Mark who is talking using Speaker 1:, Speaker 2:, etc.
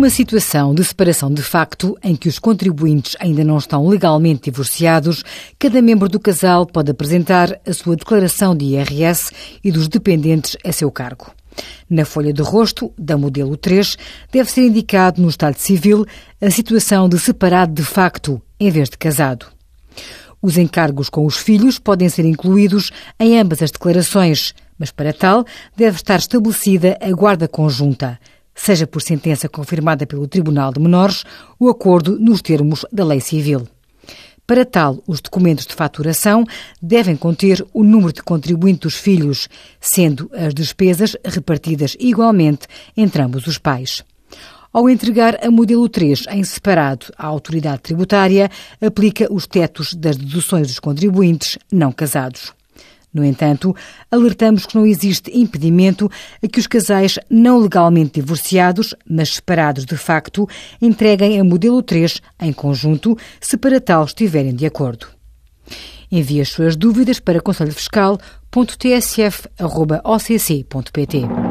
Speaker 1: Numa situação de separação de facto em que os contribuintes ainda não estão legalmente divorciados, cada membro do casal pode apresentar a sua declaração de IRS e dos dependentes a seu cargo. Na folha de rosto, da modelo 3, deve ser indicado no Estado Civil a situação de separado de facto, em vez de casado. Os encargos com os filhos podem ser incluídos em ambas as declarações, mas para tal deve estar estabelecida a guarda conjunta, seja por sentença confirmada pelo Tribunal de Menores o acordo nos termos da lei civil. Para tal, os documentos de faturação devem conter o número de contribuinte dos filhos, sendo as despesas repartidas igualmente entre ambos os pais. Ao entregar a modelo 3 em separado à autoridade tributária, aplica os tetos das deduções dos contribuintes não casados. No entanto, alertamos que não existe impedimento a que os casais não legalmente divorciados, mas separados de facto, entreguem a modelo 3 em conjunto, se para tal estiverem de acordo. Envie as suas dúvidas para conselhofiscal.tsf.occ.pt.